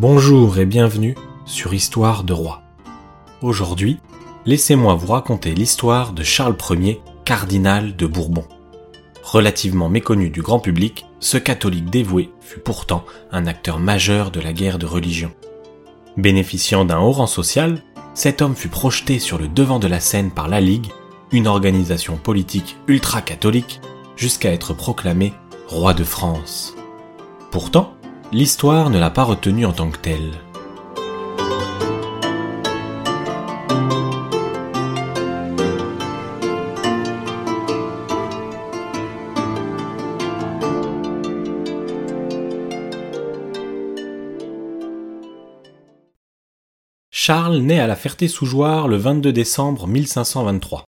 Bonjour et bienvenue sur Histoire de Roi. Aujourd'hui, laissez-moi vous raconter l'histoire de Charles Ier, cardinal de Bourbon. Relativement méconnu du grand public, ce catholique dévoué fut pourtant un acteur majeur de la guerre de religion. Bénéficiant d'un haut rang social, cet homme fut projeté sur le devant de la scène par la Ligue, une organisation politique ultra-catholique, jusqu'à être proclamé roi de France. Pourtant, l'histoire ne l'a pas retenu en tant que tel. Charles naît à la Ferté-sous-Jouarre le 22 décembre 1523.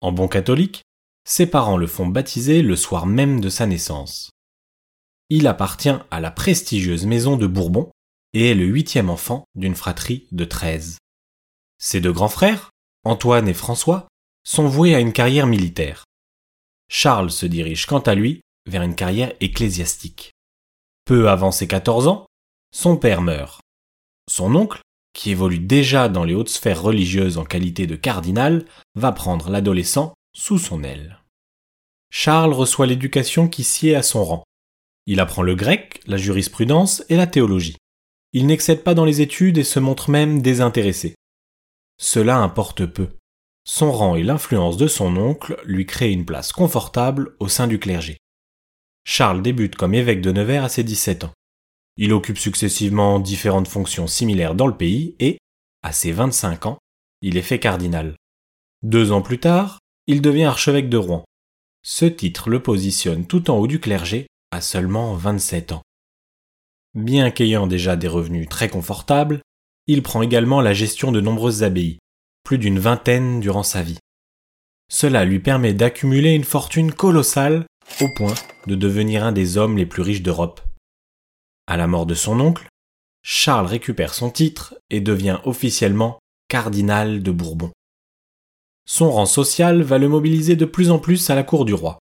En bon catholique, ses parents le font baptiser le soir même de sa naissance. Il appartient à la prestigieuse maison de Bourbon et est le huitième enfant d'une fratrie de treize. Ses deux grands frères, Antoine et François, sont voués à une carrière militaire. Charles se dirige quant à lui vers une carrière ecclésiastique. Peu avant ses 14 ans, son père meurt. Son oncle, qui évolue déjà dans les hautes sphères religieuses en qualité de cardinal, va prendre l'adolescent sous son aile. Charles reçoit l'éducation qui sied à son rang. Il apprend le grec, la jurisprudence et la théologie. Il n'excède pas dans les études et se montre même désintéressé. Cela importe peu. Son rang et l'influence de son oncle lui créent une place confortable au sein du clergé. Charles débute comme évêque de Nevers à ses 17 ans. Il occupe successivement différentes fonctions similaires dans le pays et, à ses 25 ans, il est fait cardinal. Deux ans plus tard, il devient archevêque de Rouen. Ce titre le positionne tout en haut du clergé à seulement 27 ans. Bien qu'ayant déjà des revenus très confortables, il prend également la gestion de nombreuses abbayes, plus d'une vingtaine durant sa vie. Cela lui permet d'accumuler une fortune colossale au point de devenir un des hommes les plus riches d'Europe. À la mort de son oncle, Charles récupère son titre et devient officiellement cardinal de Bourbon. Son rang social va le mobiliser de plus en plus à la cour du roi.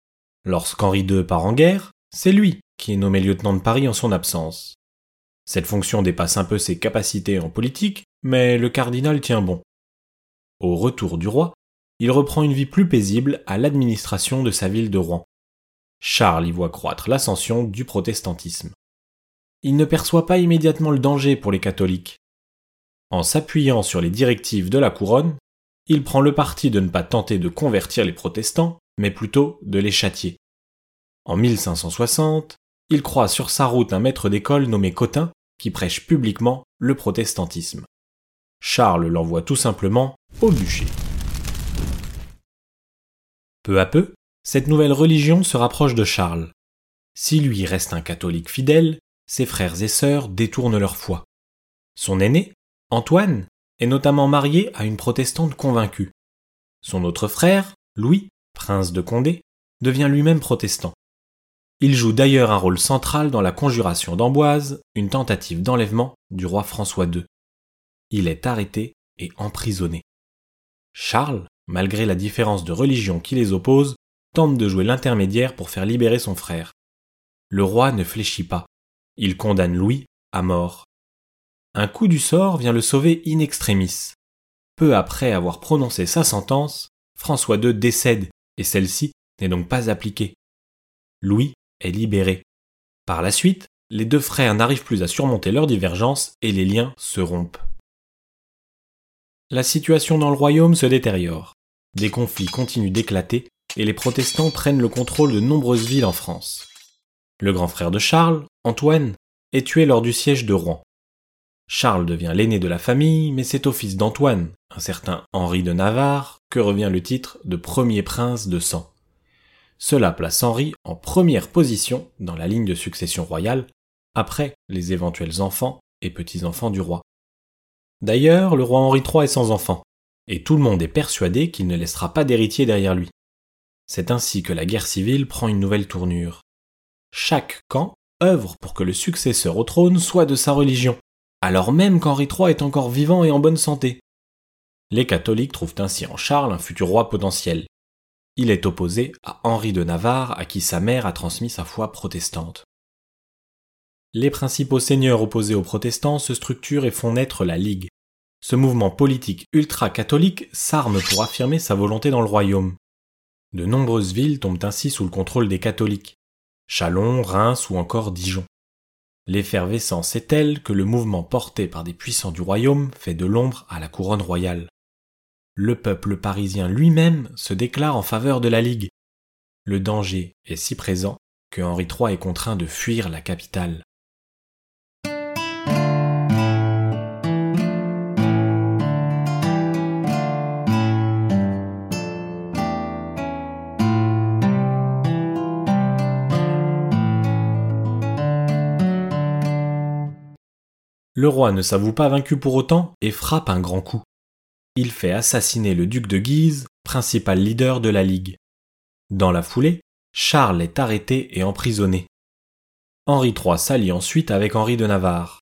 Lorsqu'Henri II part en guerre, c'est lui qui est nommé lieutenant de Paris en son absence. Cette fonction dépasse un peu ses capacités en politique, mais le cardinal tient bon. Au retour du roi, il reprend une vie plus paisible à l'administration de sa ville de Rouen. Charles y voit croître l'ascension du protestantisme. Il ne perçoit pas immédiatement le danger pour les catholiques. En s'appuyant sur les directives de la couronne, il prend le parti de ne pas tenter de convertir les protestants, mais plutôt de les châtier. En 1560, il croit sur sa route un maître d'école nommé Cotin qui prêche publiquement le protestantisme. Charles l'envoie tout simplement au bûcher. Peu à peu, cette nouvelle religion se rapproche de Charles. Si lui reste un catholique fidèle, ses frères et sœurs détournent leur foi. Son aîné, Antoine, est notamment marié à une protestante convaincue. Son autre frère, Louis, prince de Condé, devient lui-même protestant. Il joue d'ailleurs un rôle central dans la conjuration d'Amboise, une tentative d'enlèvement du roi François II. Il est arrêté et emprisonné. Charles, malgré la différence de religion qui les oppose, tente de jouer l'intermédiaire pour faire libérer son frère. Le roi ne fléchit pas. Il condamne Louis à mort un coup du sort vient le sauver in extremis. Peu après avoir prononcé sa sentence, François II décède et celle-ci n'est donc pas appliquée. Louis est libéré. Par la suite, les deux frères n'arrivent plus à surmonter leurs divergences et les liens se rompent. La situation dans le royaume se détériore. Des conflits continuent d'éclater et les protestants prennent le contrôle de nombreuses villes en France. Le grand frère de Charles, Antoine, est tué lors du siège de Rouen. Charles devient l'aîné de la famille, mais c'est au fils d'Antoine, un certain Henri de Navarre, que revient le titre de premier prince de sang. Cela place Henri en première position dans la ligne de succession royale, après les éventuels enfants et petits-enfants du roi. D'ailleurs, le roi Henri III est sans enfant, et tout le monde est persuadé qu'il ne laissera pas d'héritier derrière lui. C'est ainsi que la guerre civile prend une nouvelle tournure. Chaque camp œuvre pour que le successeur au trône soit de sa religion, alors même qu'Henri III est encore vivant et en bonne santé. Les catholiques trouvent ainsi en Charles un futur roi potentiel. Il est opposé à Henri de Navarre à qui sa mère a transmis sa foi protestante. Les principaux seigneurs opposés aux protestants se structurent et font naître la Ligue. Ce mouvement politique ultra-catholique s'arme pour affirmer sa volonté dans le royaume. De nombreuses villes tombent ainsi sous le contrôle des catholiques. Chalon, Reims ou encore Dijon. L'effervescence est telle que le mouvement porté par des puissants du royaume fait de l'ombre à la couronne royale. Le peuple parisien lui-même se déclare en faveur de la Ligue. Le danger est si présent que Henri III est contraint de fuir la capitale. Le roi ne s'avoue pas vaincu pour autant et frappe un grand coup. Il fait assassiner le duc de Guise, principal leader de la Ligue. Dans la foulée, Charles est arrêté et emprisonné. Henri III s'allie ensuite avec Henri de Navarre.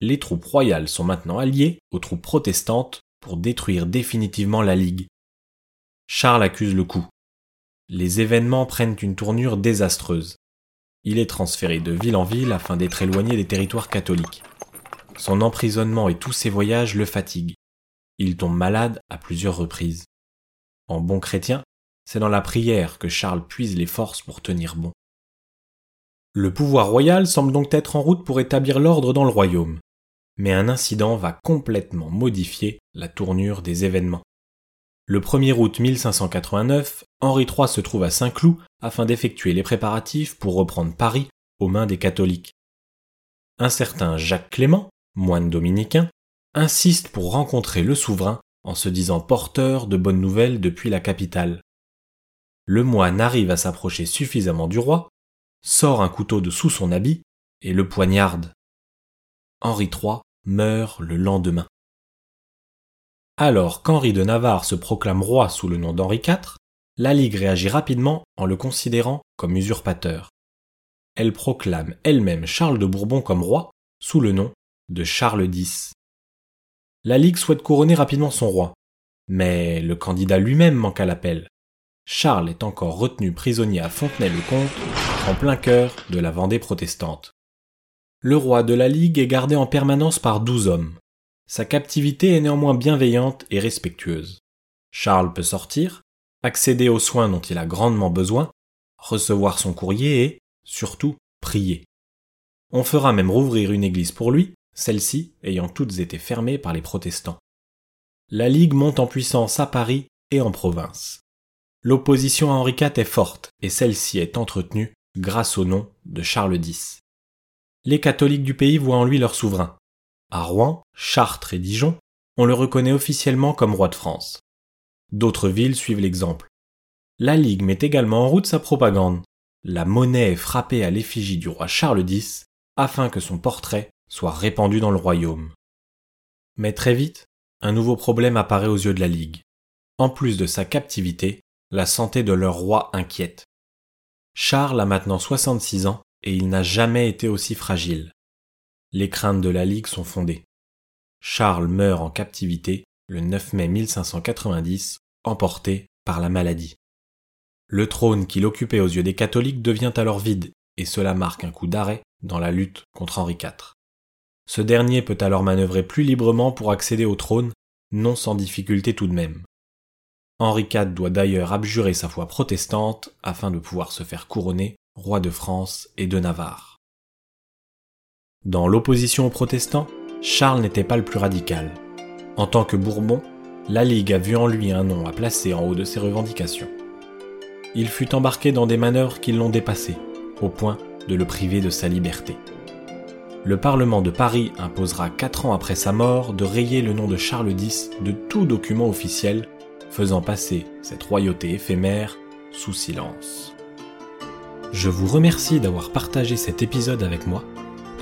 Les troupes royales sont maintenant alliées aux troupes protestantes pour détruire définitivement la Ligue. Charles accuse le coup. Les événements prennent une tournure désastreuse. Il est transféré de ville en ville afin d'être éloigné des territoires catholiques. Son emprisonnement et tous ses voyages le fatiguent. Il tombe malade à plusieurs reprises. En bon chrétien, c'est dans la prière que Charles puise les forces pour tenir bon. Le pouvoir royal semble donc être en route pour établir l'ordre dans le royaume. Mais un incident va complètement modifier la tournure des événements. Le 1er août 1589, Henri III se trouve à Saint-Cloud afin d'effectuer les préparatifs pour reprendre Paris aux mains des catholiques. Un certain Jacques Clément, moine dominicain, insiste pour rencontrer le souverain en se disant porteur de bonnes nouvelles depuis la capitale. Le moine arrive à s'approcher suffisamment du roi, sort un couteau de sous son habit et le poignarde. Henri III meurt le lendemain. Alors qu'Henri de Navarre se proclame roi sous le nom d'Henri IV, la Ligue réagit rapidement en le considérant comme usurpateur. Elle proclame elle-même Charles de Bourbon comme roi sous le nom de Charles X. La Ligue souhaite couronner rapidement son roi, mais le candidat lui-même manque à l'appel. Charles est encore retenu prisonnier à Fontenay-le-Comte, en plein cœur de la Vendée protestante. Le roi de la Ligue est gardé en permanence par douze hommes. Sa captivité est néanmoins bienveillante et respectueuse. Charles peut sortir, accéder aux soins dont il a grandement besoin, recevoir son courrier et, surtout, prier. On fera même rouvrir une église pour lui, celles-ci ayant toutes été fermées par les protestants. La Ligue monte en puissance à Paris et en province. L'opposition à Henri IV est forte et celle-ci est entretenue grâce au nom de Charles X. Les catholiques du pays voient en lui leur souverain. À Rouen, Chartres et Dijon, on le reconnaît officiellement comme roi de France. D'autres villes suivent l'exemple. La Ligue met également en route sa propagande. La monnaie est frappée à l'effigie du roi Charles X afin que son portrait soit répandu dans le royaume. Mais très vite, un nouveau problème apparaît aux yeux de la Ligue. En plus de sa captivité, la santé de leur roi inquiète. Charles a maintenant 66 ans et il n'a jamais été aussi fragile. Les craintes de la Ligue sont fondées. Charles meurt en captivité le 9 mai 1590, emporté par la maladie. Le trône qu'il occupait aux yeux des catholiques devient alors vide, et cela marque un coup d'arrêt dans la lutte contre Henri IV. Ce dernier peut alors manœuvrer plus librement pour accéder au trône, non sans difficulté tout de même. Henri IV doit d'ailleurs abjurer sa foi protestante afin de pouvoir se faire couronner roi de France et de Navarre. Dans l'opposition aux protestants, Charles n'était pas le plus radical. En tant que Bourbon, la Ligue a vu en lui un nom à placer en haut de ses revendications. Il fut embarqué dans des manœuvres qui l'ont dépassé, au point de le priver de sa liberté le Parlement de Paris imposera quatre ans après sa mort de rayer le nom de Charles X de tout document officiel, faisant passer cette royauté éphémère sous silence. Je vous remercie d'avoir partagé cet épisode avec moi.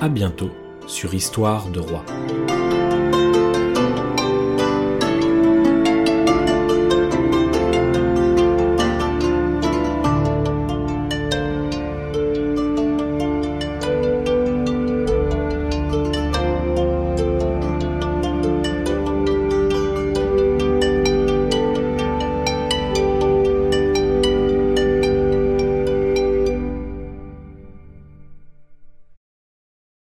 À bientôt sur Histoire de Roi.